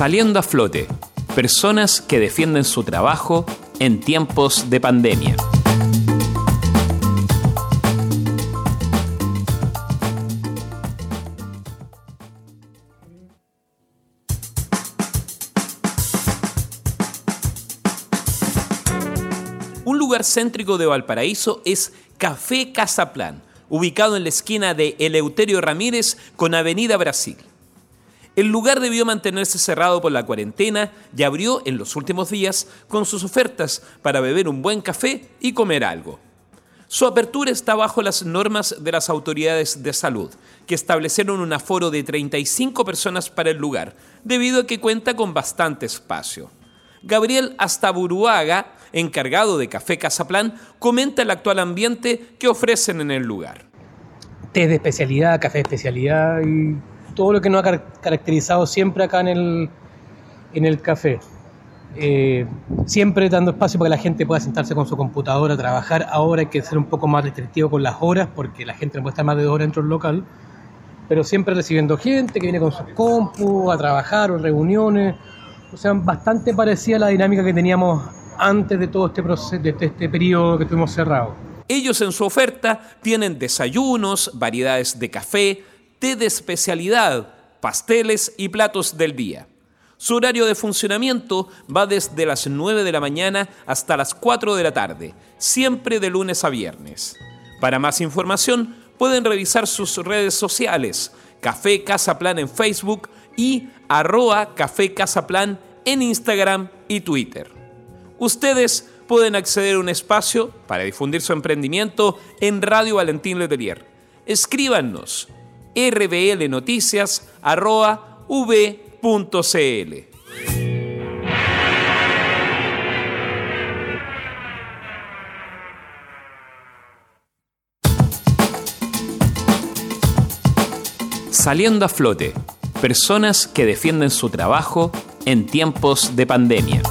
Saliendo a flote, personas que defienden su trabajo en tiempos de pandemia. Un lugar céntrico de Valparaíso es Café Casaplan, ubicado en la esquina de Eleuterio Ramírez con Avenida Brasil. El lugar debió mantenerse cerrado por la cuarentena y abrió en los últimos días con sus ofertas para beber un buen café y comer algo. Su apertura está bajo las normas de las autoridades de salud, que establecieron un aforo de 35 personas para el lugar, debido a que cuenta con bastante espacio. Gabriel Astaburuaga, encargado de Café Casaplan, comenta el actual ambiente que ofrecen en el lugar. Té de especialidad, café de especialidad y todo lo que nos ha caracterizado siempre acá en el, en el café. Eh, siempre dando espacio para que la gente pueda sentarse con su computadora a trabajar. Ahora hay que ser un poco más restrictivo con las horas porque la gente no puede estar más de dos horas dentro del local. Pero siempre recibiendo gente que viene con sus compus a trabajar o reuniones. O sea, bastante parecida a la dinámica que teníamos antes de todo este, proceso, de este periodo que estuvimos cerrados. Ellos en su oferta tienen desayunos, variedades de café, té de especialidad, pasteles y platos del día. Su horario de funcionamiento va desde las 9 de la mañana hasta las 4 de la tarde, siempre de lunes a viernes. Para más información pueden revisar sus redes sociales, Café Casa Plan en Facebook y arroa Café Casa Plan en Instagram y Twitter. Ustedes pueden acceder a un espacio para difundir su emprendimiento en Radio Valentín Letelier. Escríbanos rblnoticias.v.cl. Saliendo a flote, personas que defienden su trabajo en tiempos de pandemia.